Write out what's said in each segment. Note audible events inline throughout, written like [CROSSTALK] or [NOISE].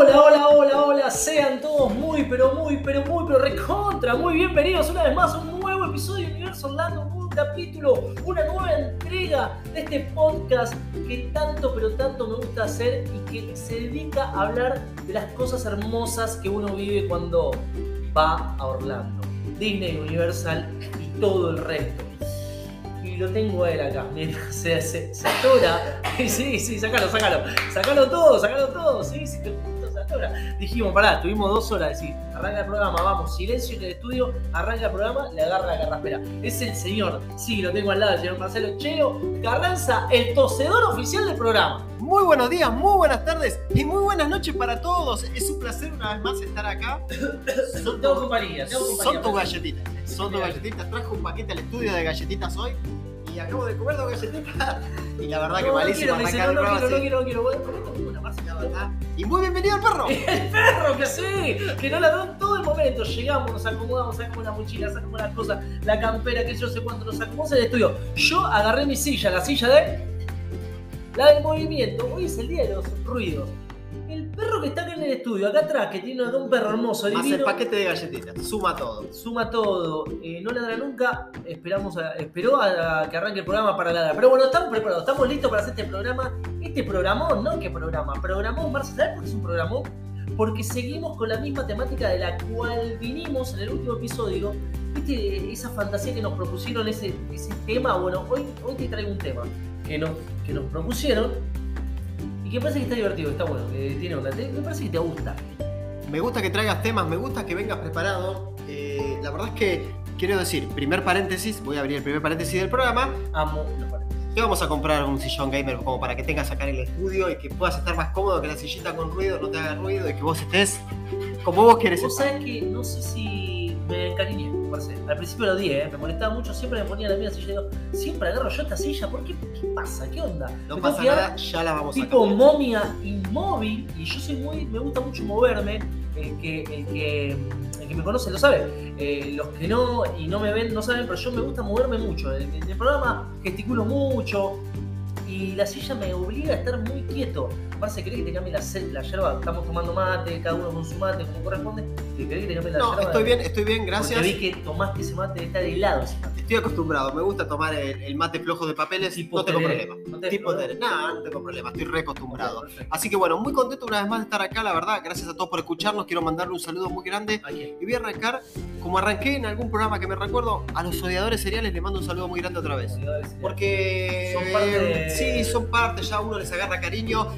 Hola, hola, hola, hola, sean todos muy, pero muy, pero muy, pero recontra, muy bienvenidos una vez más a un nuevo episodio de Universo Orlando, un nuevo capítulo, una nueva entrega de este podcast que tanto, pero tanto me gusta hacer y que se dedica a hablar de las cosas hermosas que uno vive cuando va a Orlando, Disney, Universal y todo el resto. Y lo tengo a él acá, mientras [LAUGHS] se, se, se atora. [LAUGHS] Sí, sí, sácalo, sácalo. Sácalo todo, sácalo todo. Sí, sí, Dijimos, pará, tuvimos dos horas, decir, arranca el programa, vamos, silencio en el estudio, arranca el programa, le agarra la carraspera. Es el señor, sí, lo tengo al lado, el señor Marcelo Cheo Carranza, el tosedor oficial del programa. Muy buenos días, muy buenas tardes y muy buenas noches para todos. Es un placer una vez más estar acá. [COUGHS] Son tengo compañía, tengo compañía. Son tus galletitas. Son tus galletitas. Traje un paquete al estudio de galletitas hoy y acabo de comer dos galletitas. [LAUGHS] Y la verdad que No, no malísimo quiero, dice, arrancar no, el no programa quiero, no quiero, no quiero. La. Y muy bienvenido al perro. [LAUGHS] El perro que sí, que no ladró en todo el momento. Llegamos, nos acomodamos, sacamos la mochila, sacamos las cosas, la campera, que yo sé cuánto nos en el estudio. Yo agarré mi silla, la silla de. La del movimiento. Hoy es el día de los ruidos. Que está acá en el estudio, acá atrás, que tiene un perro hermoso, Más el paquete de galletitas. Suma todo. Suma todo, eh, no ladra nunca, esperamos a- esperó a, a que arranque el programa para ladrar. Pero bueno, estamos preparados, estamos listos para hacer este programa. Este programón, ¿no? ¿Qué programa? Programón, Marce, ¿sabes por qué es un programón? Porque seguimos con la misma temática de la cual vinimos en el último episodio. ¿Viste esa fantasía que nos propusieron, ese, ese tema? Bueno, hoy, hoy te traigo un tema que nos, que nos propusieron y que parece que está divertido, está bueno, que tiene onda. Te- Me parece que te gusta. Me gusta que traigas temas, me gusta que vengas preparado. Eh, la verdad es que quiero decir, primer paréntesis, voy a abrir el primer paréntesis del programa. Amo los paréntesis. Te vamos a comprar un sillón gamer como para que tengas acá en el estudio y que puedas estar más cómodo, que la sillita con ruido no te haga ruido y que vos estés como vos quieres Vos estar. sabés que no sé si me encariñé, Al principio lo odié, ¿eh? me molestaba mucho, siempre me ponía la misma silla y digo, siempre agarro yo esta silla, ¿por qué? ¿Qué pasa? ¿Qué onda? No Me pasa nada, ya la vamos a Tipo momia inmóvil, y yo soy muy, me gusta mucho moverme, el que, el que, el que me conoce lo sabe. Eh, los que no y no me ven no saben, pero yo me gusta moverme mucho. En el programa gesticulo mucho, y la silla me obliga a estar muy quieto. Marce, ¿querés que te cambie la, la yerba? Estamos tomando mate, cada uno con su mate, como corresponde. ¿Te ¿Querés que te cambie la No, estoy bien, estoy bien, gracias. Porque vi que tomaste ese mate, está de helado ese mate. Estoy acostumbrado, me gusta tomar el, el mate flojo de papeles, no tengo problema. No te- Tipo de... Nada, no tengo problema, estoy re acostumbrado. Perfecto. Así que bueno, muy contento una vez más de estar acá, la verdad. Gracias a todos por escucharnos. Quiero mandarle un saludo muy grande. Y voy a arrancar, como arranqué en algún programa que me recuerdo, a los odiadores seriales les mando un saludo muy grande otra vez. Porque Son parte de- sí, son parte, ya uno les agarra cariño,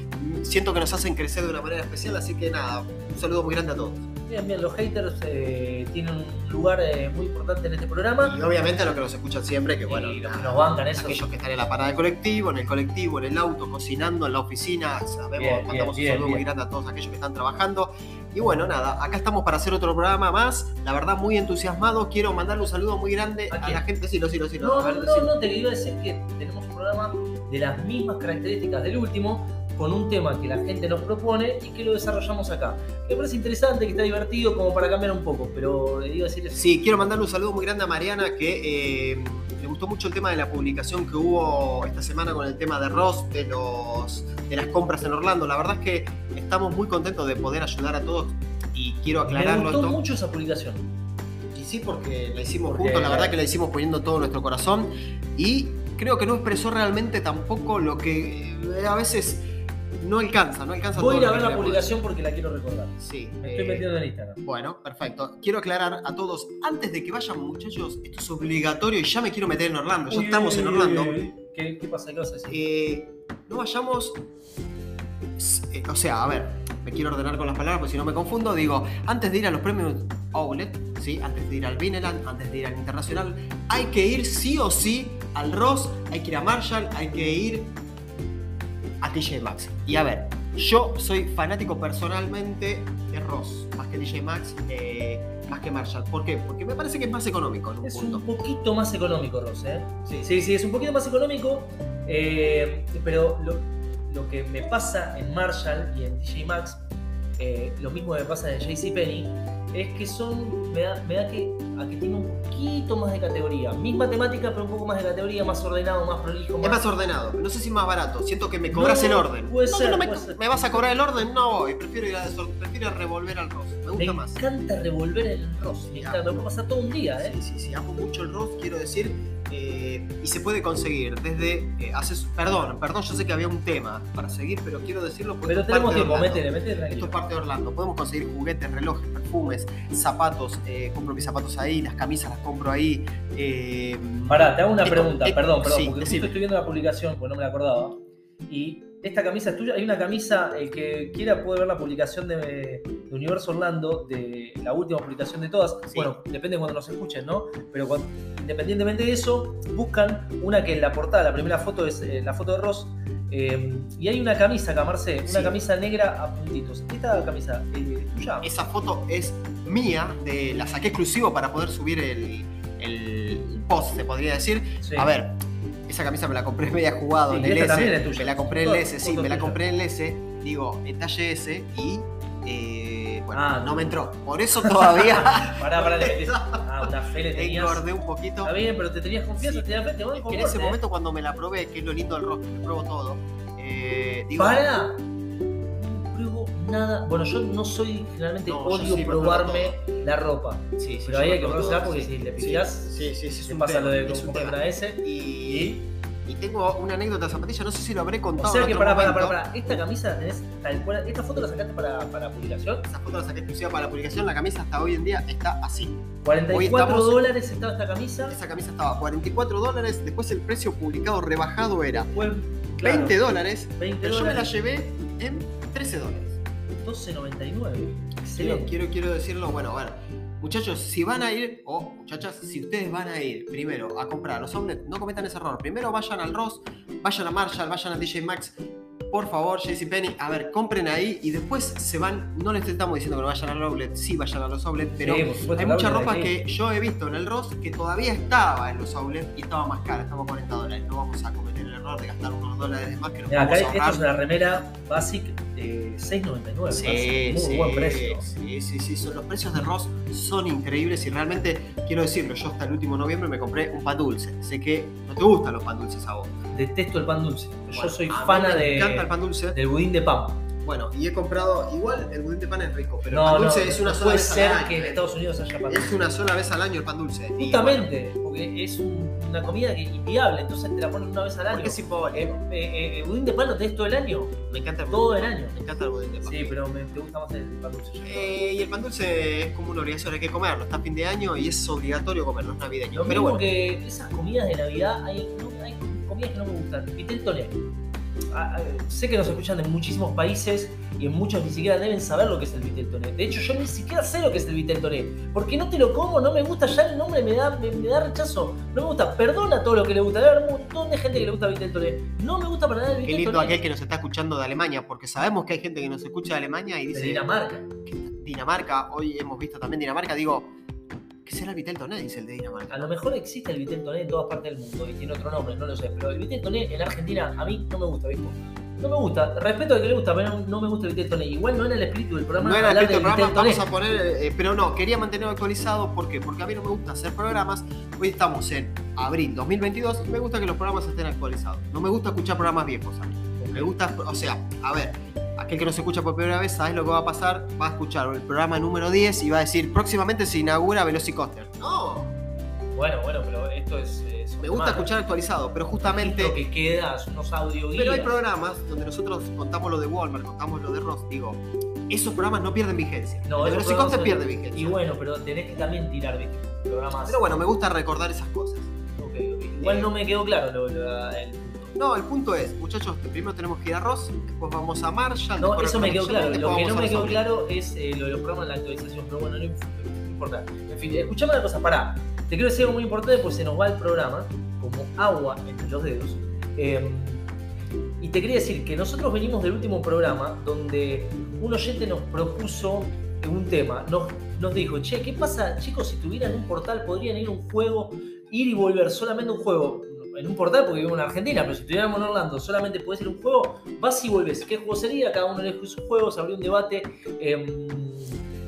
siento que nos hacen crecer de una manera especial, así que nada, un saludo muy grande a todos. Bien, bien, los haters eh, tienen un lugar eh, muy importante en este programa. Y obviamente a los que nos escuchan siempre, que bueno, y los que nos bancan eso. aquellos que están en la parada del colectivo, en el colectivo, en el auto, cocinando, en la oficina, sabemos, Bien, mandamos bien, un saludo muy grande a todos aquellos que están trabajando. Y bueno, nada, acá estamos para hacer otro programa más, la verdad muy entusiasmado, quiero mandarle un saludo muy grande ¿A la gente, sí, lo sí, lo sí, No, no, decime. no, te iba a decir que tenemos un programa de las mismas características del último, con un tema que la gente nos propone y que lo desarrollamos acá. Que me parece interesante, que está divertido, como para cambiar un poco, pero iba a decir eso. Sí, quiero mandarle un saludo muy grande a Mariana que eh, le gustó mucho el tema de la publicación que hubo esta semana con el tema de Ross, de, los, de las compras en Orlando. La verdad es que estamos muy contentos de poder ayudar a todos y quiero Me aclararlo gustó esto. mucho esa publicación. Y sí, porque la hicimos Porque- juntos, la verdad que la hicimos poniendo todo nuestro corazón y creo que no expresó realmente tampoco lo que eh, a veces no alcanza, no alcanza Voy a ir a ver la publicación porque la quiero recordar. Sí. Me estoy eh, metiendo en Instagram. Bueno, perfecto. Quiero aclarar a todos, antes de que vayan muchachos, esto es obligatorio y ya me quiero meter en Orlando, ya Uy, estamos uy, en Orlando. uy, uy. ¿Qué, ¿Qué pasa? ¿Qué vas a decir? Eh, no vayamos... eh, O sea, a ver, me quiero ordenar con las palabras porque si no me confundo. Digo, antes de ir a los premios Outlet, ¿sí? antes de ir al Vineland, antes de ir al Internacional, hay que ir sí o sí al Ross, hay que ir a Marshall, hay que ir a TJ Maxx. Y a ver, yo soy fanático personalmente de Ross, más que TJ Maxx, eh, más que Marshall. ¿Por qué? Porque me parece que es más económico en un Es punto. un poquito más económico, Ross, ¿eh? Sí. Sí, sí, es un poquito más económico, eh, pero lo, lo que me pasa en Marshall y en TJ Maxx, eh, lo mismo que me pasa en JCPenney, es que son, me da, me da que a que tiene un poquito más de categoría. Misma temática, pero un poco más de categoría, más ordenado, más prolijo. Es más ordenado, no sé si más barato. Siento que me cobras el orden. Puede No, ser, no me, puede ser. me vas a cobrar el orden, no voy. Prefiero ir a desor- prefiero revolver al Ross. Me Me gusta más. encanta revolver el Ross. Me encanta, me puedo pasar todo un día, ¿eh? Sí, sí, sí, amo mucho el Ross, quiero decir. Eh, y se puede conseguir desde. eh, haces, perdón, perdón, yo sé que había un tema para seguir, pero quiero decirlo porque. Pero tenemos tiempo, métele, métele Esto es parte de Orlando. Podemos conseguir juguetes, relojes, perfumes, zapatos. eh, compro mis zapatos ahí, las camisas las compro ahí. eh, Pará, te hago una esto- pregunta, perdón, perdón, sí, porque justo estoy viendo la publicación, porque no me la acordaba. Y esta camisa es tuya, hay una camisa, el que quiera puede ver la publicación de, de Universo Orlando, de la última publicación de todas. Sí. Bueno, depende de cuando nos escuchen, ¿no? Pero cuando- independientemente de eso, buscan una que en la portada, la primera foto es eh, la foto de Ross. eh, y hay una camisa, Camarce, una Sí. camisa negra a puntitos. Esta camisa, eh, tuya. Esa foto es mía, de, la saqué exclusivo para poder subir el, el post, se podría decir. Sí. A ver, esa camisa me la compré [LAUGHS] media jugado Sí, en el esta S. también es tuya. Me la compré en el S, sí, me la compré en el S, digo, en talle S y. eh, bueno, Ah, no me entró. Por eso [LAUGHS] todavía Pará, pará, le Ah, una fe le tenías. engordé un poquito. Está bien, pero te tenías confianza, Sí. te fe, En ese ¿eh? momento, cuando me la probé, que es lo lindo del rock, que pruebo todo, eh, digo, Para. Nada. Bueno, yo no soy, generalmente No, odio sí, probarme la ropa. sí, sí, Pero ahí hay que todo, porque si le pifiás, sí, sí, sí, Se pasa tema, lo de un comprar S. Y, y tengo una anécdota de zapatilla, no sé si lo habré O contado. sea en que, para, para, para, para. Esta camisa tenés tal cual. Esta foto la sacaste para, para publicación. Esa foto la saqué exclusiva para la publicación. La camisa hasta hoy en día está así. 44 estamos- dólares estaba esta camisa. Esa camisa estaba a 44 dólares. Después el precio publicado rebajado era claro, 20 dólares. 20 Pero yo me la dólares. llevé en 13 dólares. 12.99. Quiero, Excelente. quiero, quiero decirlo, bueno, a ver. Muchachos, si van a ir, o muchachas, si ustedes van a ir primero a comprar los Omnet, no cometan ese error. Primero vayan al Ross, vayan a Marshall, vayan a DJ Maxx, por favor, JCPenney, a ver, compren ahí y después se van. No les estamos diciendo que no vayan al outlet, sí vayan a los outlet, pero Sí, supuesto, hay mucha ropa que yo he visto en el Ross que todavía estaba en los outlets y estaba más cara, estaba a 40 dólares. No vamos a cometer el error de gastar unos dólares de más que nos Mira, acá vamos a esto es una remera Basic de 6.99. Sí, Muy sí, buen precio. Sí, sí, sí. Son, los precios de Ross son increíbles y realmente quiero decirlo. Yo hasta el último noviembre me compré un pan dulce. Sé que no te gustan los pan dulces a vos. Detesto el pan dulce. Yo soy fana me de, encanta el pan dulce. del budín de pan. Bueno, y he comprado. Igual el budín de pan es rico, pero no, el pan no, dulce es una no sola puede vez ser al año. que en Estados Unidos haya pan Es dulce. una sola vez al año el pan dulce. Y, Justamente, porque es un- una comida que inviable, entonces te la ponen una vez al año. porque es simbólico. Eh, eh, eh, budín de pan lo tenés todo el año. Me encanta el budín todo el año. Me encanta el budín de pan. Sí, pero me, te gusta más el pan dulce. Eh, y el pan dulce es como una obligación, hay que comerlo. Está a fin de año y es obligatorio comerlo, es navideño. Lo pero mismo bueno, que esas comidas de Navidad, hay, no- hay comidas que no me gustan. Vitel toné. Sé que nos escuchan en muchísimos países y en muchos ni siquiera deben saber lo que es el vitel toné. De hecho, yo ni siquiera sé lo que es el vitel toné. Porque no te lo como, no me gusta, ya el nombre me da, me, me da rechazo. No me gusta, perdona a todo lo que le gusta. Debe haber un montón de gente que le gusta el vitel toné. No me gusta para nada el Qué vitel lindo aquel que nos está escuchando de Alemania, porque sabemos que hay gente que nos escucha de Alemania y De dice Dinamarca. Dinamarca, hoy hemos visto también Dinamarca, digo, ¿qué será el Vitel Toné? Dice el de Dinamarca. A lo mejor existe el vitel toné en todas partes del mundo y tiene otro nombre, no lo sé. Pero el vitel toné en Argentina a mí no me gusta, ¿viste? No me gusta. Respeto al que le gusta, pero no, me gusta el vitel toné. Igual no era el espíritu del programa. No era el del programa, vamos a poner, eh, pero no, quería mantenerlo actualizado, ¿por qué? Porque a mí no me gusta hacer programas, hoy estamos en abril 2022 y me gusta que los programas estén actualizados. No me gusta escuchar programas viejos a mí. Me gusta, o sea, a ver, aquel que nos escucha por primera vez, ¿sabes lo que va a pasar? Va a escuchar el programa número 10 y va a decir, próximamente se inaugura Velocicoaster. No, Bueno, bueno, pero esto es. es me gusta escuchar actualizado, pero justamente... Lo que queda son unos audio Pero hay guías. programas donde nosotros contamos lo de Walmart, contamos lo de Ross, digo, esos programas no pierden vigencia. No, el Velocicoaster pierde vigencia. Y bueno, pero tenés que también tirar, ¿viste? Programas. Pero bueno, me gusta recordar esas cosas. Ok, ok. Igual no me quedó claro lo, lo- el. No, el punto es, muchachos, primero tenemos que ir a Ross, después vamos a Marshall. No, eso me quedó claro. Lo que no me quedó claro es eh, lo de los programas en la actualización, pero bueno, no im- no importa. En fin, escuchame una cosa, pará. Te quiero decir algo muy importante, pues se nos va el programa como agua entre los dedos. Eh, y te quería decir que nosotros venimos del último programa donde un oyente nos propuso un tema. Nos, nos dijo, che, ¿qué pasa, chicos, si tuvieran un portal, podrían ir a un juego, ir y volver, solamente un juego? En un portal porque vivo en Argentina, pero si estuviéramos en Orlando, solamente puedes ir a un juego, vas y vuelves. ¿Qué juego sería? Cada uno elige su juego, se abrió un debate. em,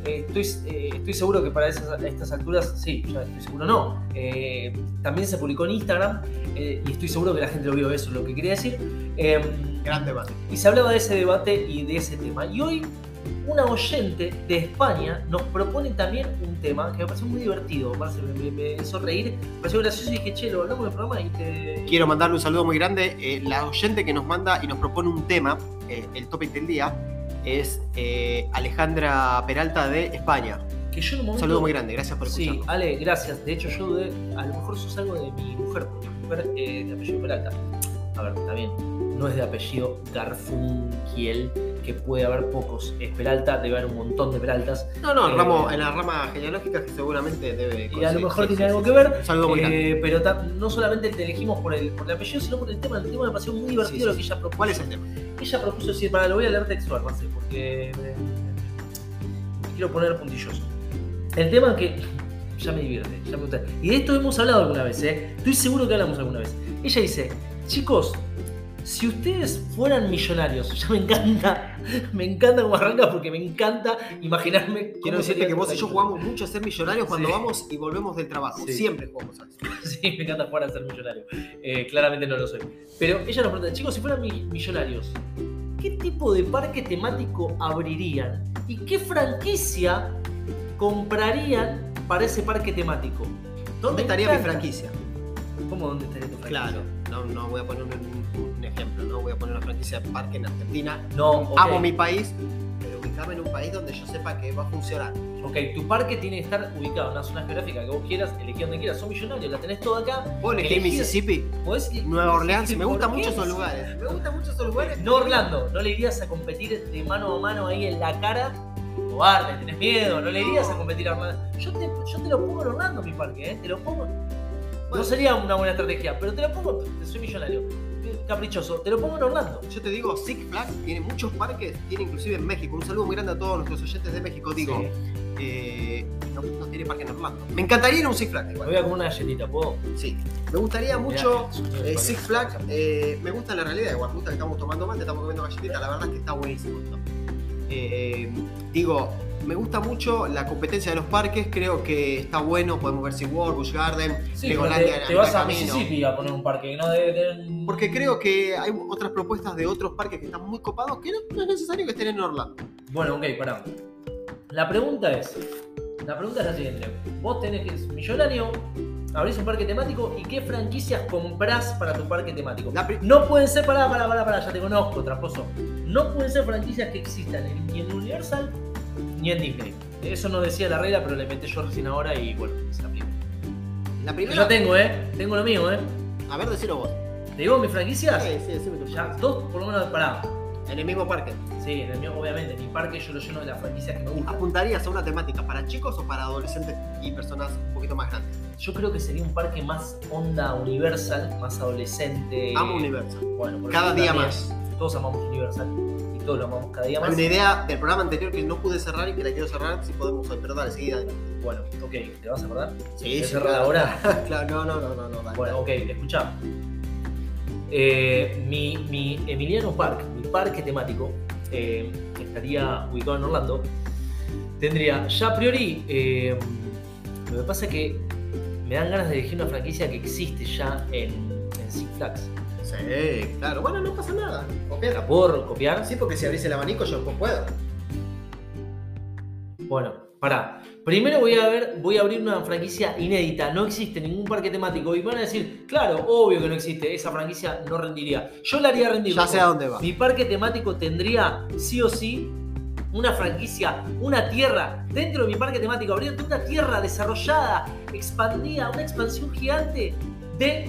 eh, estoy, eh, estoy seguro que para esas, estas alturas, sí, ya estoy seguro no. Eh, también se publicó en Instagram eh, y estoy seguro que la gente lo vio, eso es lo que quería decir. Eh, Gran debate. y se hablaba de ese debate y de ese tema. Y hoy una oyente de España nos propone también un tema que me pareció muy divertido, me, parece- me- me hizo reír, me pareció gracioso y dije, che, lo hablamos del programa y te... Quiero mandarle un saludo muy grande. Eh, la oyente que nos manda y nos propone un tema, eh, el topic del día, es eh, Alejandra Peralta de España. Que yo en un momento... saludo muy grande, gracias por Sí, escucharnos. Ale, gracias. De hecho, yo dudé, a lo mejor sos algo de mi mujer, porque mi mujer eh, de apellido Peralta. A ver, está bien, no es de apellido Garfunkiel, que puede haber pocos. Es Peralta, debe haber un montón de Peraltas. No, no, Eh, ramo- en la rama genealógica que seguramente debe. Y a lo mejor tiene algo que ver. Eh, pero no solamente te elegimos por el, por el apellido, sino por el tema. El tema me pareció muy divertido lo que ella propuso. ¿Cuál es el tema? Ella propuso decir, para, lo voy a leer textual, Marce, porque me, me quiero poner puntilloso. El tema que ya me divierte, ya me gusta. Y de esto hemos hablado alguna vez, ¿eh? Estoy seguro que hablamos alguna vez. Ella dice, chicos, si ustedes fueran millonarios, [LAUGHS] ya me encanta, me encanta cómo arranca porque me encanta imaginarme. Quiero decirte que vos y yo jugamos mucho a ser millonarios cuando Sí. vamos y volvemos del trabajo. Sí. Siempre jugamos a eso. [LAUGHS] Sí, me encanta jugar a ser millonario. Eh, claramente no lo soy. Pero ella nos pregunta, chicos, si fueran mi- millonarios, ¿qué tipo de parque temático abrirían? ¿Y qué franquicia comprarían para ese parque temático? ¿Dónde estaría mi franquicia? ¿Cómo dónde estaría tu franquicia? Claro, no, no voy a poner un, un ejemplo, no voy a poner una franquicia de parque en Argentina. No, ok. Amo mi país, pero ubicarme en un país donde yo sepa que va a funcionar. Ok, tu parque tiene que estar ubicado en una zona geográfica que vos quieras, elegí donde quieras. Son millonarios, la tenés toda acá. ¿Puedo elegir Elegí- Mississippi? Podés ir- Nueva Orleans, me ¿Por gustan mucho esos lugares. Me gustan mucho esos lugares. No Orlando, no le irías a competir de mano a mano ahí en la cara. Cobarde, tenés miedo, no le irías a competir a Orlando. Yo te, yo te lo pongo en Orlando, mi parque, ¿eh? Te lo pongo. No sería una buena estrategia, pero te lo pongo, soy millonario, caprichoso, te lo pongo en Orlando. Yo te digo, Six Flags tiene muchos parques, tiene inclusive en México. Un saludo muy grande a todos nuestros oyentes de México. Digo, Sí. eh, no, no tiene parque en Orlando. Me encantaría ir a un Six Flags Me igual. voy a comer una galletita, ¿puedo? Sí. Me gustaría mucho eh, Six Flags. eh, me gusta la realidad, igual. Me gusta que estamos tomando mate, estamos comiendo galletita. La verdad es que está buenísimo esto. Eh, digo, me gusta mucho la competencia de los parques. Creo que está bueno. Podemos ver SeaWorld, Busch Garden, Sí, Legolandia. te, te vas a. Mississippi a poner un parque, no de, de- Porque creo que hay otras propuestas de otros parques que están muy copados que no, no es necesario que estén en Orlando. Bueno, ok, pará. La pregunta es, la pregunta es la siguiente. Vos tenés que ser millonario, abrís un parque temático y qué franquicias comprás para tu parque temático. No pueden ser, pará, pará, pará, pará, ya te conozco, tramposo. No pueden ser franquicias que existan en- ni en Universal ni en Disney. Eso no decía la regla, pero la inventé yo recién ahora y bueno, aplica. La Yo primera. tengo, eh, tengo lo mío, eh. A ver, decilo vos. ¿Te digo mis franquicias? Sí, sí, decime tu Ya, dos por lo menos, pará. En el mismo parque. Sí, en el mío, obviamente, mi parque yo lo lleno de las franquicias que me gustan. ¿Apuntarías a una temática para chicos o para adolescentes y personas un poquito más grandes? Yo creo que sería un parque más onda universal, más adolescente. Amo Universal. Bueno, por Cada día también más. Todos amamos Universal todos lo amamos cada día Hay más. una idea del programa anterior que no pude cerrar y que la quiero cerrar si podemos hoy, pero dale, seguida. Bueno, ok, ¿te vas a acordar? Sí, ¿Querés sí, cerrar claro. ahora? [LAUGHS] claro, no, no, no, no, no, dale. Bueno, ok, escuchá. Eh, mi, mi Emiliano Park, mi parque temático, eh, que estaría ubicado en Orlando, tendría ya a priori. eh, lo que pasa es que me dan ganas de elegir una franquicia que existe ya en, en Six Flags. Sí, claro. Bueno, no pasa nada. ¿La Copiar. puedo copiar? Sí, porque si abrís el abanico yo puedo. Bueno, pará. Primero voy a ver, voy a abrir una franquicia inédita. No existe ningún parque temático. Y van a decir, claro, obvio que no existe. Esa franquicia no rendiría. Yo la haría rendir. Ya sé a dónde va. Mi parque temático tendría sí o sí una franquicia, una tierra. Dentro de mi parque temático habría una tierra desarrollada, expandida, una expansión gigante de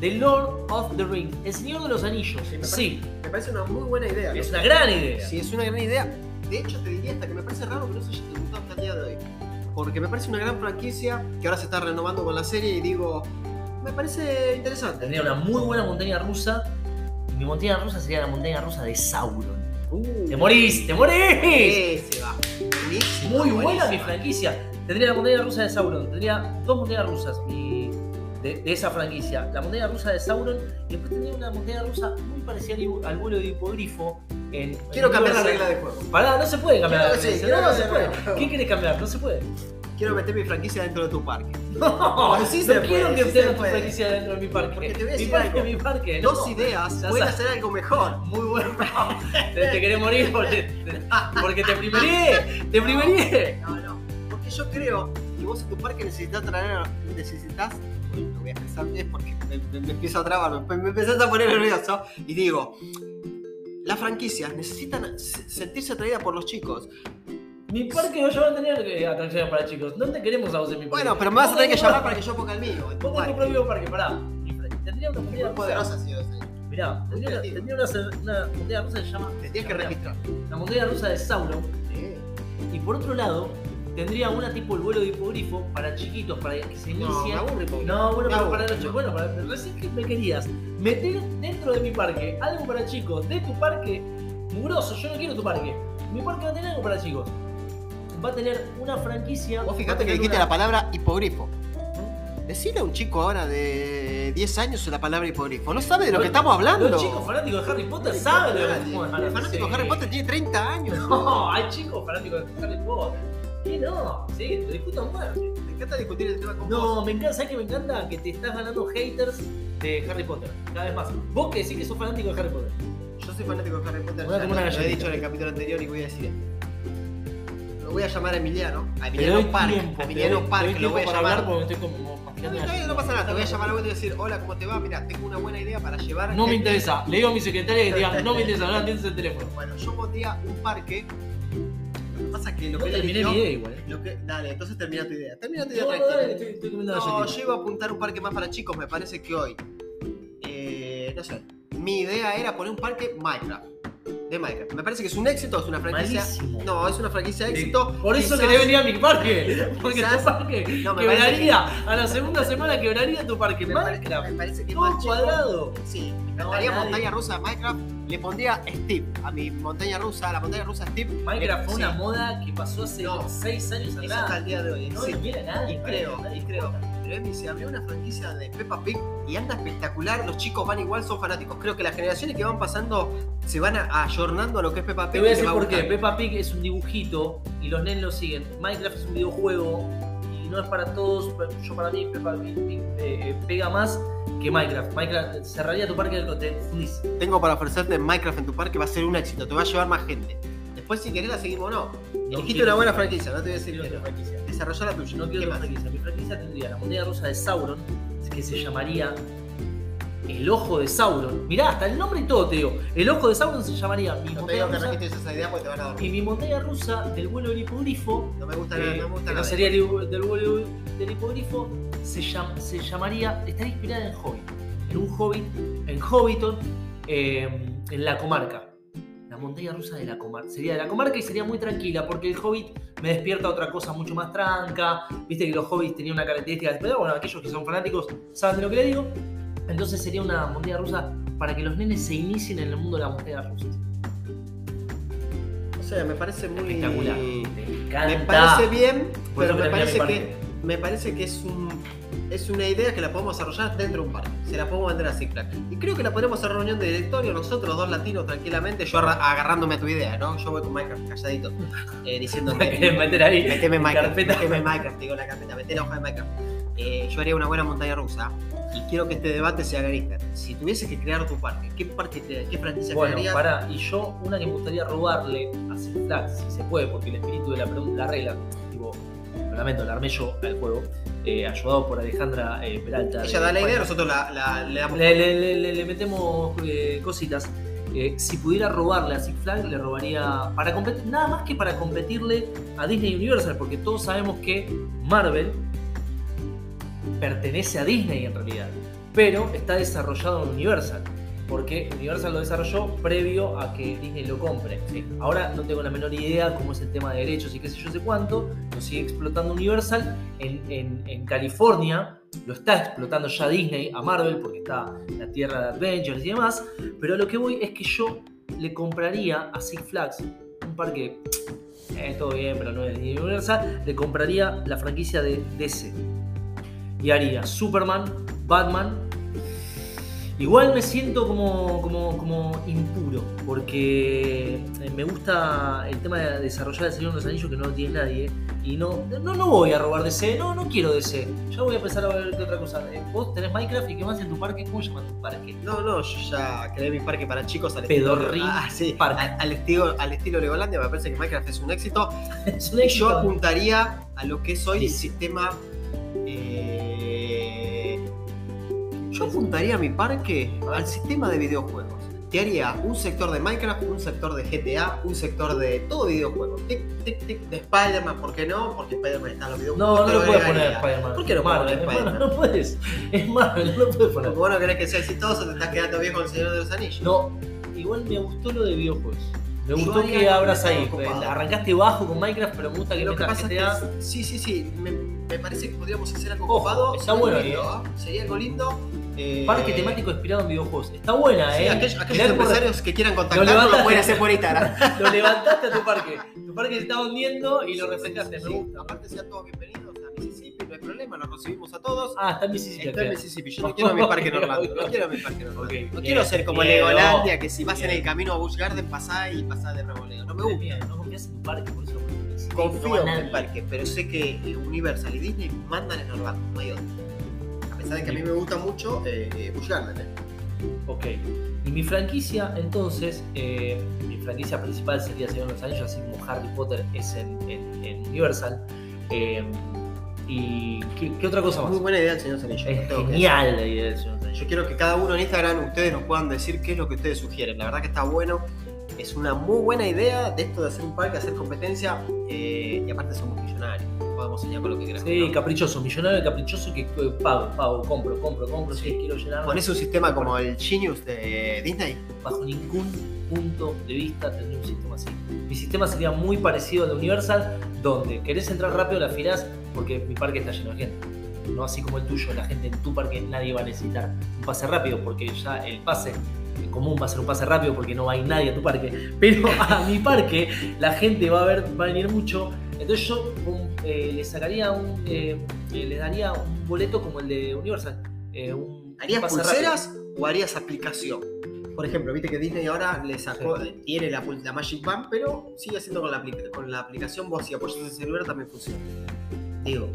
The Lord of the Rings, el Señor de los Anillos. Sí, me Sí, Me parece una muy buena idea. es una gran idea. Sí, es una gran idea. De hecho, te diría hasta que me parece raro que no se haya ejecutado hasta el día de hoy. Porque me parece una gran franquicia que ahora se está renovando con la serie y digo, me parece interesante. Tendría una muy buena montaña rusa. Y mi montaña rusa sería la montaña rusa de Sauron. Uh, ¡Te morís! ¡Te morís! Ese va. Muy buena mi franquicia. Tendría la montaña rusa de Sauron. Tendría dos montañas rusas. Mi, de, de esa franquicia. La montaña rusa de Sauron. Y después tendría una montaña rusa muy parecida al, vuelo de hipogrifo. En, Quiero en cambiar la regla de juego. Pará, no se puede cambiar Quiero- la sí, regla. quiero No, se puede. ¿Qué querés cambiar? No se puede. Quiero meter mi franquicia dentro de tu parque. [LAUGHS] No, Sí no quiero que sí se tu puede. franquicia dentro de mi parque. Porque te voy a mi parque, algo. mi parque. no. Dos ideas pueden hacer algo mejor. Muy bueno. [LAUGHS] te, te querés morir porque, porque te primerié. Te primerié. No, no. Porque yo creo que vos en tu parque necesitas traer. Necesitas. Bueno, lo voy a empezar bien porque me, me- me empiezo a trabar, me, me a poner nervioso. Y digo. Las franquicias necesitan se- sentirse atraídas por los chicos. Mi parque no va a tener eh, atracciones para chicos. No te queremos a vos en mi parque. Bueno, pero me vas a tener que llamar para que yo ponga el mío. Vos tenés tu propio parque, pará. Tendría una rusa. poderosa. Mirá, tendría, una- tendría una, una montaña rusa que se llama. Te tienes que registrar. La montaña rusa de Sauron. Y por otro lado, tendría una tipo el vuelo de hipogrifo para chiquitos, para que se No, inicien. aburre. No, bueno, pero para los chicos, bueno, para, recién que me querías meter dentro de mi parque algo para chicos, de tu parque, mugroso, yo no quiero tu parque. Mi parque va a tener algo para chicos. Va a tener una franquicia. Vos fijate que dijiste una- la palabra hipogrifo. Decirle a un chico ahora de 10 años la palabra hipogrifo. No sabe de lo que estamos hablando. Los chicos fanáticos de Harry Potter saben de lo que estamos El hablando. fanático de Harry Potter tiene 30 años. [LAUGHS] No, hay chicos fanáticos de Harry Potter. ¿Qué no? Sí, te discuto a muerte. Me encanta discutir el tema con vos. No, me encanta, ¿sabes qué me encanta? Que te estás ganando haters de Harry Potter. Cada vez más. Vos que decís que sos fanático de Harry Potter. Yo soy fanático de Harry Potter. A ya lo, una lo he dicho en el capítulo anterior y voy a decir esto. Lo voy a llamar a Emiliano. A Emiliano Park. tiempo, a Emiliano doy- Park doy lo voy a para llamar. hablar porque estoy como No, no, no pasa nada, te voy a llamar a vos y decir, hola, ¿cómo te va? Mira, tengo una buena idea para llevar. No me interesa. Le digo a mi secretaria que diga, no me interesa, no atiendes el teléfono. Bueno, yo pondría un parque. Que pasa es que lo No que él eligió- mi idea igual. ¿eh? lo que- Dale, entonces termina tu idea. Termina tu idea No, tranquila. dale, estoy, estoy No, yo iba a apuntar un parque más para chicos, me parece que hoy. eh, no sé. Mi idea era poner un parque Minecraft. De Minecraft. Me parece que es un éxito, es una franquicia. Malísimo. No, es una franquicia de éxito. Por eso Quizás- querés venir a mi parque. [LAUGHS] Porque quizás- tu parque No, me quebraría. A la segunda semana quebraría tu parque. Me parece, Minecraft. me parece que Todo cuadrado. Sí, me No, encantaría montaña rusa de Minecraft. Le pondría Steve a mi montaña rusa, a la montaña rusa Steve. Minecraft fue Sí. una moda que pasó hace No. 6 años Eso atrás. hasta el día de hoy. No sí. lo mira nadie. Y creo, y creo. Emi, se abrió una franquicia de Peppa Pig y anda espectacular. Los chicos van igual, son fanáticos. Creo que las generaciones que van pasando se van a- ayornando a lo que es Peppa Pig. Te voy a decir por qué. Peppa Pig es un dibujito y los nenes lo siguen. Minecraft es un videojuego y no es para todos. Yo para mí Peppa Pig eh, pega más que Minecraft. Minecraft cerraría tu parque del te fundís. Tengo para ofrecerte Minecraft en tu parque, va a ser un éxito, te va a llevar más gente. Después, si querés, la seguimos o no. Elegiste quiero una buena franquicia, no te voy a decir Quiero que tu no. franquicia. Desarrolla la tuya. No ¿Qué quiero más? franquicia. Mi franquicia tendría la montaña rusa de Sauron, que se llamaría El Ojo de Sauron. Mirá, hasta el nombre y todo te digo. El Ojo de Sauron se llamaría mi No montaña rusa. esa idea te van a Y mi montaña rusa del vuelo del hipogrifo No me gusta nada, Eh, no me gusta que no sería el hipo- del vuelo del hipogrifo, se, llam- se llamaría, estaría inspirada en Hobbit, en un Hobbit, en Hobbiton, eh, en la comarca. La montaña rusa de la comarca. Sería de la comarca y sería muy tranquila, porque el Hobbit me despierta otra cosa mucho más tranca. Viste que los Hobbits tenían una característica especial. Bueno, aquellos que son fanáticos saben de lo que le digo. Entonces sería una montaña rusa para que los nenes se inicien en el mundo de las montañas rusas. O sea, me parece muy. Espectacular. Me encanta. Me parece bien, pero me parece que me parece que es un es una idea que la podemos desarrollar dentro de un parque. Se la podemos vender a Six Flags. Y creo que la podemos hacer reunión de directorio nosotros dos latinos tranquilamente, yo agarrándome a tu idea, ¿no? Yo voy con Minecraft calladito, eh, diciendo [LAUGHS] Me querés meter ahí. Meteme Minecraft, meteme Minecraft, te digo la carpeta, meteme la hoja de Minecraft. Eh, yo haría una buena montaña rusa y quiero que este debate se haga listo. Si tuvieses que crear tu parque, ¿qué parque crea- qué franquicia Bueno, crearías? pará, y yo una que me gustaría robarle a Six Flags, si se puede, porque el espíritu de la pregunta, la regla, tipo, lo la armé yo al juego, eh, ayudado por Alejandra eh, Peralta. Ella de da la idea, nosotros la, la- le damos. le, le- le- metemos eh, cositas. Si pudiera robarle a Six Flags, le robaría para competir, nada más que para competirle a Disney Universal, porque todos sabemos que Marvel pertenece a Disney en realidad, pero está desarrollado en Universal, porque Universal lo desarrolló previo a que Disney lo compre. Ahora no tengo la menor idea cómo es el tema de derechos y qué sé yo sé cuánto, lo sigue explotando Universal. En, en- en California lo está explotando ya Disney a Marvel, porque está la tierra de Adventures y demás, pero a lo que voy es que yo le compraría a Six Flags un parque, eh, todo bien, pero no es Universal, le compraría la franquicia de DC y haría Superman Batman. Igual me siento como, como, como impuro, porque eh, me gusta el tema de desarrollar el Señor de los Anillos que no lo tiene nadie. Y no, no, no voy a robar DC, no, no quiero DC. Ya voy a empezar a ver otra cosa. Eh, Vos tenés Minecraft y qué más en tu parque, ¿cómo se llama tu parque? No, no, yo ya creé mi parque para chicos al Pedorrín estilo. Ah, sí, Parque. al, al estilo, al estilo Legolandia, me parece que Minecraft es un éxito. [LAUGHS] Es un Y yo apuntaría a lo que es hoy el sistema. Yo apuntaría mi parque al sistema de videojuegos. Te haría un sector de Minecraft, un sector de GTA, un sector de todo videojuego. Tic, tic, tic, de Spider-Man, ¿por qué no? Porque Spider-Man está en los videojuegos. No, no lo lo puedes poner. Spider-Man. ¿Por qué no Es puedo Marvel, poner Spider-Man? No puedes. Es Marvel, no lo puedes poner. Porque vos no querés que sea exitoso, te estás quedando viejo con el Señor de los Anillos. No, igual me gustó lo de videojuegos. Me gustó que abras ahí. copado. Arrancaste bajo con Minecraft, pero me gusta que Lo que pasa GTA. es que sí, sí, sí, me, me parece que podríamos hacer algo Ojo, copado. está Sería bueno lindo, ¿ah? Sería algo lindo. Eh, Parque temático inspirado en videojuegos. Está buena, Sí, eh. aquellos, empresarios que quieran contactarnos lo, levantaste. pueden hacer por Instagram. [LAUGHS] Lo levantaste a tu parque. Tu parque se está hundiendo y lo Sí, reflejaste. sí, Me sí. gusta. Aparte sean todos bienvenidos a Mississippi, no hay problema, los recibimos a todos. Ah, está en Mississippi. Está en. Mississippi, yo no quiero mi parque [LAUGHS] en Orlando, no quiero mi parque en Orlando. No bien, quiero ser como Legolandia, que si vas en el camino a Busch Garden pasás y pasás de revoleo. No me gusta. no confías en tu parque, por eso no Confío en el parque, pero sé que eh, Universal y Disney mandan en Orlando, no hay otro. A pesar de que a mí me gusta mucho eh, eh, Garden. eh. Ok. Y mi franquicia, entonces, eh, mi franquicia principal sería Señor de los Anillos, así como Harry Potter es en, en- en Universal. Eh, ¿Y qué, qué otra cosa más? Muy buena idea el señor Anillos. Es tengo que genial la idea del Señor de los Anillos. Yo quiero que cada uno en Instagram ustedes nos puedan decir qué es lo que ustedes sugieren. La verdad que está bueno. Es una muy buena idea de esto de hacer un parque, hacer competencia. eh, y aparte somos millonarios. Podemos soñar con lo que queramos. Sí, ¿no? caprichoso, millonario caprichoso que eh, pago, pago, compro, compro, compro, sí, quiero llenar. Pones un sistema como el Genius de Disney. Bajo ningún punto de vista tendría un sistema así. Mi sistema sería muy parecido al de Universal, donde querés entrar rápido, la filás, porque mi parque está lleno de gente. No así como el tuyo, la gente en tu parque nadie va a necesitar un pase rápido, porque ya el pase común va a ser un pase rápido porque no hay nadie a tu parque. Pero [LAUGHS] a mi parque la gente va a ver, va a venir mucho. Entonces yo un, eh, le sacaría un, eh, eh, le daría un boleto como el de Universal. eh, un ¿Harías pase pulseras o harías aplicación? Por ejemplo, viste que Disney ahora le sacó, Sí. tiene la, la Magic Band, pero sigue haciendo con la, con la aplicación. Vos si apoyas el celular también funciona. Digo,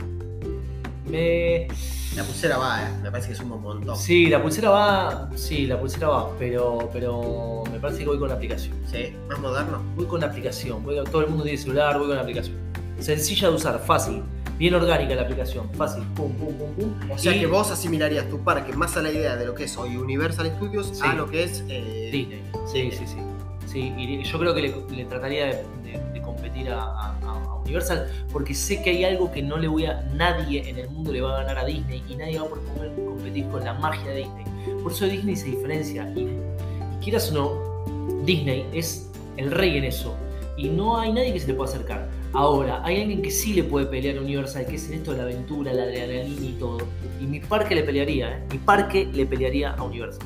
Me, la pulsera va, eh, me parece que es un montón. Sí, la pulsera va. Sí, la pulsera va, pero, pero me parece que voy con la aplicación. Sí, más moderno. Voy con la aplicación. Voy, todo el mundo tiene celular, voy con la aplicación. Sencilla de usar, fácil. Bien orgánica la aplicación. Fácil. Pum, pum, pum, pum. O sea Y que vos asimilarías tu parque más a la idea de lo que es hoy Universal Studios Sí. a lo que es. eh, Disney. Sí, sí, sí. Sí, y yo creo que le, le trataría de, de- de competir a, a- a Universal porque sé que hay algo que no le voy a. Nadie en el mundo le va a ganar a Disney y nadie va a poder competir con la magia de Disney. Por eso Disney se diferencia. Y, y quieras o no, Disney es el rey en eso. Y no hay nadie que se le pueda acercar. Ahora, hay alguien que sí le puede pelear a Universal, que es en esto de la aventura, la adrenalina y todo. Y mi parque le pelearía, ¿eh? Mi parque le pelearía a Universal.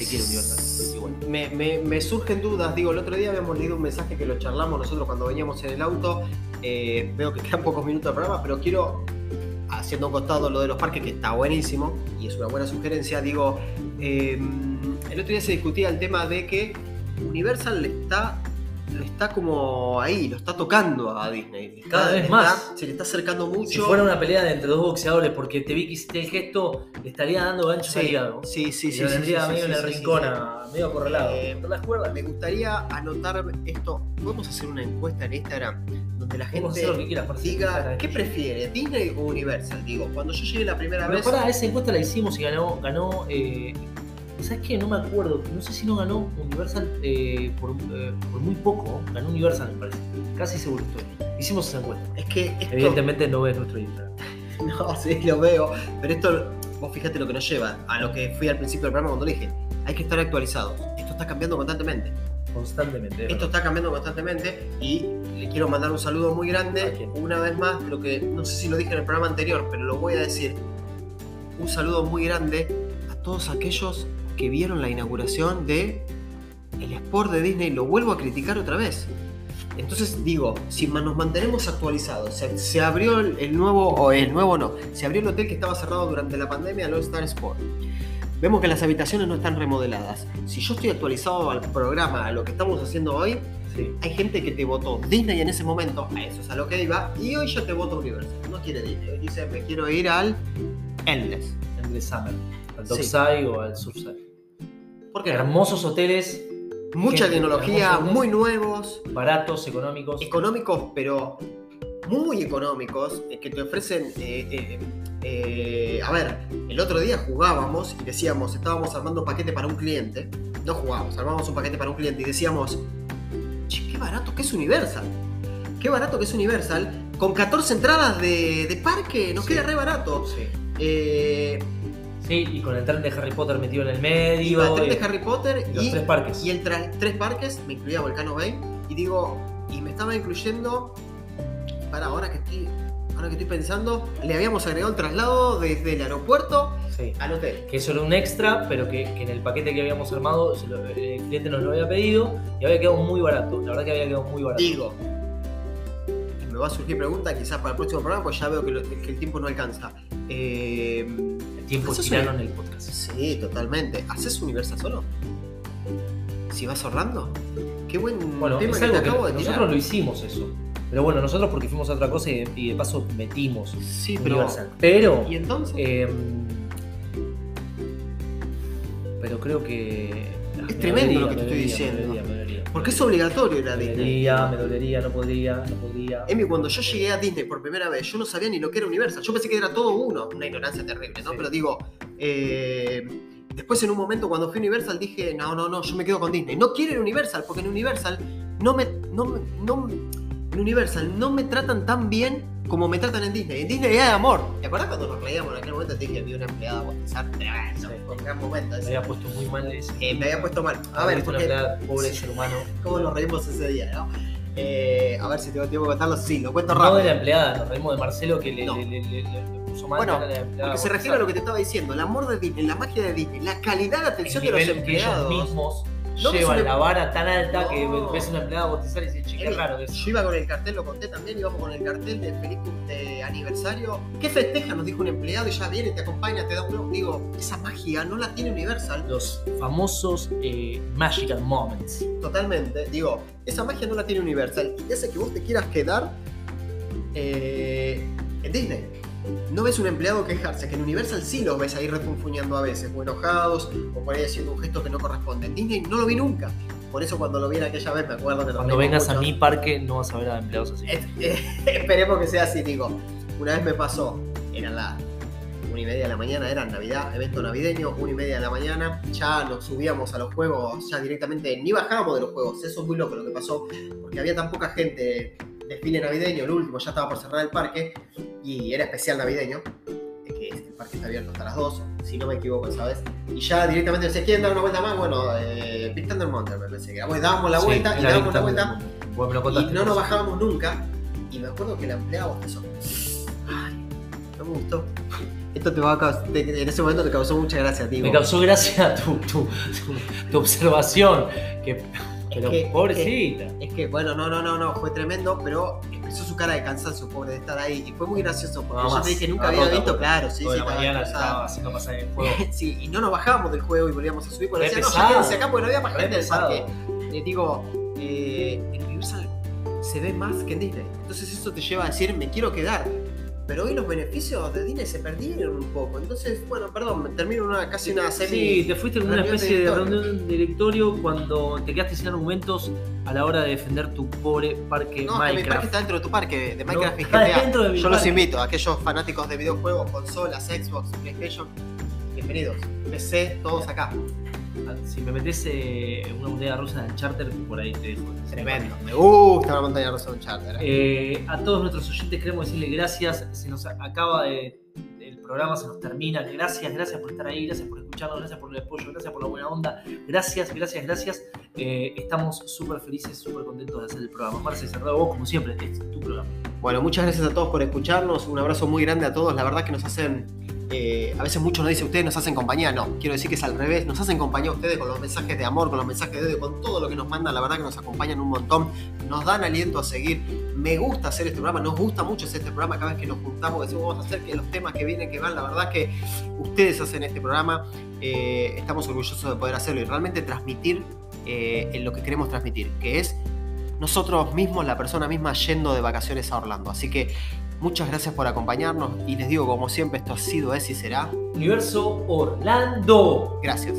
Te quiero, Universal. Igual. Me surgen dudas. Digo, el otro día habíamos leído un mensaje que lo charlamos nosotros cuando veníamos en el auto. Eh, veo que [LAUGHS] quedan pocos minutos de programa, pero quiero, haciendo un costado lo de los parques, que está buenísimo y es una buena sugerencia. Digo, eh, el otro día se discutía el tema de que Universal le está, le está como ahí, lo está tocando a Disney. Está- Cada vez le más. está- se le está acercando mucho. Si fuera una pelea de entre dos boxeadores, porque te vi que hiciste el gesto, le estaría dando ganchos Sí, hígado. sí, sí, y sí. lo tendría sí, medio sí, en el rincón, medio acorralado. Eh, ¿Por las cuerdas? Me gustaría anotar esto. Podemos hacer una encuesta en Instagram donde la gente lo que quieras, diga qué prefiere, Disney o Universal. Digo, cuando yo llegué la primera Pero vez. pará, esa encuesta la hicimos y ganó, ganó eh, ¿sabes qué? No me acuerdo, no sé si no ganó Universal eh, por, eh, por muy poco, ganó Universal me parece, casi seguro estoy. Hicimos esa encuesta. Es que esto. Evidentemente no ves nuestro Instagram. [LAUGHS] No, sí, lo veo. Pero esto, vos fíjate lo que nos lleva a lo que fui al principio del programa cuando le dije. Hay que estar actualizado. Esto está cambiando constantemente. Constantemente. es Esto está cambiando constantemente y le quiero mandar un saludo muy ¿A grande. Una vez más, lo que no sé si lo dije en el programa anterior, pero lo voy a decir. Un saludo muy grande a todos aquellos que vieron la inauguración de el Sport de Disney. Lo vuelvo a criticar otra vez. Entonces digo, si nos mantenemos actualizados, se, se abrió el, el nuevo, o el nuevo no, se abrió el hotel que estaba cerrado durante la pandemia, el All Star Sport. Vemos que las habitaciones no están remodeladas. Si yo estoy actualizado al programa, a lo que estamos haciendo hoy, Sí. hay gente que te votó Disney en ese momento, a eso es a lo que iba, y hoy ya te vota Universal. No quiere Disney, hoy dice, me quiero ir al Endless. En The Summer. Al Sí. Dockside o al Surfside. Porque Hermosos hoteles, mucha gente, tecnología, muy nuevos, baratos, económicos. económicos, pero muy económicos, eh, que te ofrecen. eh, eh, eh, a ver, el otro día jugábamos y decíamos, estábamos armando un paquete para un cliente. No jugábamos, armábamos un paquete para un cliente y decíamos, che, qué barato que es Universal. Qué barato que es Universal. Con 14 entradas de, de parque, nos Sí. queda re barato. Sí. Eh, Sí, y con el tren de Harry Potter metido en el medio. la tren de Harry Potter y los tres parques. y el tres parques, me incluía Volcano Bay, y digo, y me estaba incluyendo, para ahora que estoy, ahora que estoy pensando, le habíamos agregado el traslado desde el aeropuerto Sí. al hotel. Que eso era un extra, pero que, que en el paquete que habíamos armado el cliente nos lo había pedido y había quedado muy barato. La verdad que había quedado muy barato. Digo, me va a surgir pregunta quizás para el próximo programa, pues ya veo que, lo- que el tiempo no alcanza. Eh, el tiempo tirano en el podcast. sí, totalmente. ¿Haces Universal solo? Si vas ahorrando. Qué buen Bueno, tema es que te algo que acabo de nosotros tirar. lo hicimos eso. Pero bueno, nosotros porque fuimos a otra cosa y, y de paso metimos Sí, pero... Universal. Pero, ¿Y entonces? eh, pero creo que... Es me tremendo lo que te estoy diciendo. Dolería. Porque es obligatorio ir a Me Disney. dolería, me dolería, no podría, no podría. Emi, cuando yo llegué a Disney por primera vez, yo no sabía ni lo que era Universal. Yo pensé que era todo uno. Una ignorancia terrible, ¿no? Sí. Pero digo, eh, después en un momento cuando fui a Universal dije, no, no, no, yo me quedo con Disney. No quiero ir a Universal porque en Universal no me, no, no, en Universal no me tratan tan bien como me tratan en Disney. En Disney hay amor. ¿Te acuerdas cuando nos reíamos en aquel momento? Te dije, vi una empleada tremendo. Sí. Fue un gran momento. Me había puesto muy mal ese. Eh, me había puesto mal. A Haber ver, porque pobre ser humano. [LAUGHS] cómo nos reímos ese día, ¿no? Eh, a ver si tengo tiempo de contarlo. Sí, lo cuento No rápido. de la empleada, nos reímos de Marcelo que le, No. le, le- le- le puso mal. Bueno, a la empleada Porque se refiere a lo que te estaba diciendo, el amor de Disney, la magia de Disney, la calidad de atención de los nivel que ellos empleados. mismos No llevan una- la vara tan alta que ves una empleada bostezar y dices, che, qué raro que es. Yo iba con el cartel, lo conté también, íbamos con el cartel de feliz de aniversario. ¿Qué festeja? Nos dijo un empleado y ya viene, te acompaña, te da un. Digo, esa magia no la tiene Universal. Los famosos eh, magical moments. Totalmente. Digo, esa magia no la tiene Universal y te hace que vos te quieras quedar eh, en Disney. No ves un empleado quejarse, que en Universal sí los ves ahí refunfuñando a veces, o enojados, o por ahí haciendo un gesto que no corresponde. En Disney no lo vi nunca. Por eso cuando lo vi en aquella vez me acuerdo que Cuando vengas a mi parque no vas a ver a empleados así. Es- eh, [LAUGHS] esperemos que sea así, digo. Una vez me pasó, eran las una y media de la mañana, era Navidad, evento navideño, una y media de la mañana, ya nos subíamos a los juegos, ya directamente, ni bajábamos de los juegos, eso es muy loco lo que pasó, porque había tan poca gente, desfile navideño, el último, ya estaba por cerrar el parque, y era especial navideño, es que el parque está abierto hasta las 2, si no me equivoco, ¿sabes? Y ya directamente decía, ¿quieren dar una vuelta más? Bueno, eh, Big Thunder Mountain me pensé que era, bueno, dábamos la Sí, vuelta, y dábamos la vuelta. Bueno, y no nos bajábamos nunca. Y me acuerdo que la empleada bostezó. Ay, no me gustó. Esto te va a caus- te- en ese momento te causó mucha gracia, tío. Me causó gracia tu, tu, tu, tu observación. Que, pero que- pobrecita. Es que, bueno, no, no, no, no, fue tremendo, pero expresó su cara de cansancio, pobre, de estar ahí. Y fue muy gracioso, porque Nada yo te dije, nunca había rota, visto, claro, sí, sí, la mañana estaba haciendo pasar el juego. [LAUGHS] Sí, y no nos bajábamos del juego y volvíamos a subir, porque decían, no, ya quédense acá porque no había más gente del parque. Y digo, eh, en Universal se ve más que en Disney. Entonces eso te lleva a decir, me quiero quedar. Pero hoy los beneficios de Disney se perdieron un poco. Entonces, bueno, perdón, me termino una, casi una semi... Sí, te fuiste en una de especie de reunión de directorio cuando te quedaste sin argumentos a la hora de defender tu pobre parque No, que mi parque Minecraft. está dentro de tu parque, de Minecraft y GTA. dentro de mi Yo los invito, a aquellos fanáticos de videojuegos, consolas, Xbox, PlayStation, bienvenidos. PC, todos acá. Si me metes eh, una moneda rusa en charter, por ahí te dejo. Tremendo. Me gusta la montaña rusa de un charter. ¿eh? Eh, a todos nuestros oyentes queremos decirle gracias. Se nos acaba de- el programa, se nos termina. Gracias, gracias por estar ahí, gracias por escucharnos, gracias por el apoyo, gracias por la buena onda. Gracias, gracias, gracias. Estamos súper felices, súper contentos de hacer el programa. Marce, cerrado vos, como siempre, este es tu programa. Bueno, muchas gracias a todos por escucharnos. Un abrazo muy grande a todos. La verdad que nos hacen eh, a veces muchos nos dicen, ustedes nos hacen compañía. No, quiero decir que es al revés. Nos hacen compañía ustedes con los mensajes de amor, con los mensajes de odio, con todo lo que nos mandan. La verdad que nos acompañan un montón. Nos dan aliento a seguir. Me gusta hacer este programa. Nos gusta mucho hacer este programa. Cada vez que nos juntamos, decimos, vamos a hacer que los temas que vienen, que van. La verdad que ustedes hacen este programa. Eh, estamos orgullosos de poder hacerlo y realmente transmitir eh, en lo que queremos transmitir, que es nosotros mismos, la persona misma, yendo de vacaciones a Orlando. Así que Muchas gracias por acompañarnos y les digo, como siempre, esto ha sido, es y será. Universo Orlando. Gracias.